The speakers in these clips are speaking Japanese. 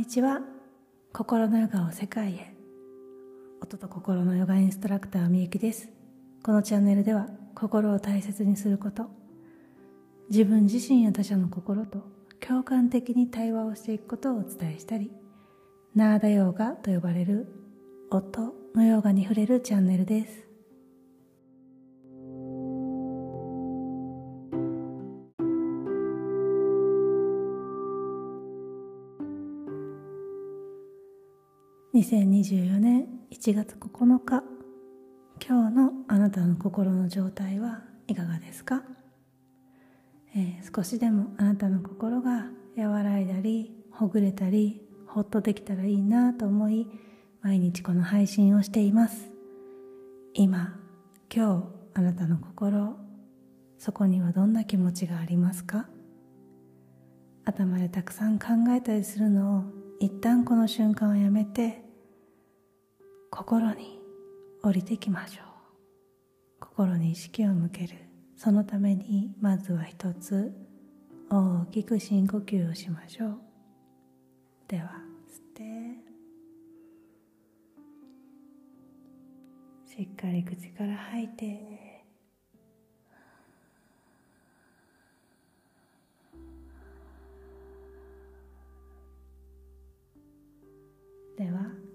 にちは。心のヨガを世界へ。音と心のヨガインストラクターみゆきです。このチャンネルでは心を大切にすること自分自身や他者の心と共感的に対話をしていくことをお伝えしたりナーダヨーガと呼ばれる音のヨガに触れるチャンネルです。2024年1月9日。今日のあなたの心の状態はいかがですか、えー、少しでもあなたの心が和らいだりほぐれたりほっとできたらいいなと思い毎日この配信をしています。今今日あなたの心そこにはどんな気持ちがありますか？頭でたくさん考えたりするのを一旦この瞬間をやめて心に降りてきましょう。心に意識を向ける。そのためにまずは一つ大きく深呼吸をしましょう。では吸って。しっかり口から吐いて。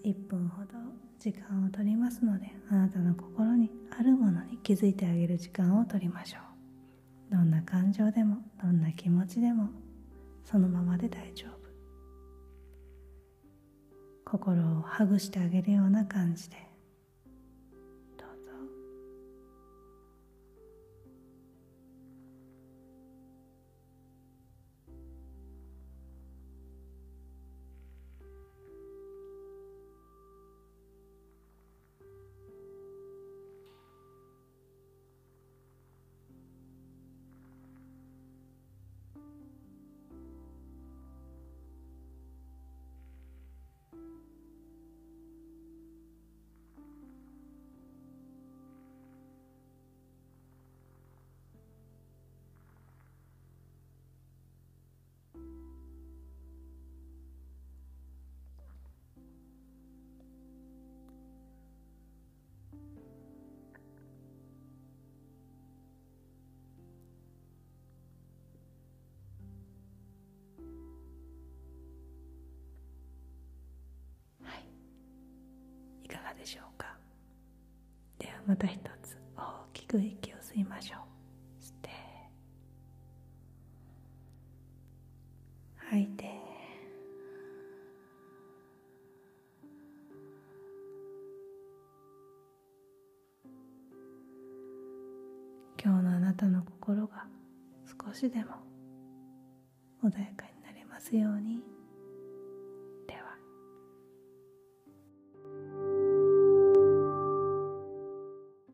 1分ほど時間を取りますのであなたの心にあるものに気づいてあげる時間をとりましょう。どんな感情でもどんな気持ちでもそのままで大丈夫。心をハグしてあげるような感じで。でしょうかではまた一つ大きく息を吸いましょう吸って吐いて今日のあなたの心が少しでも穏やかになりますように。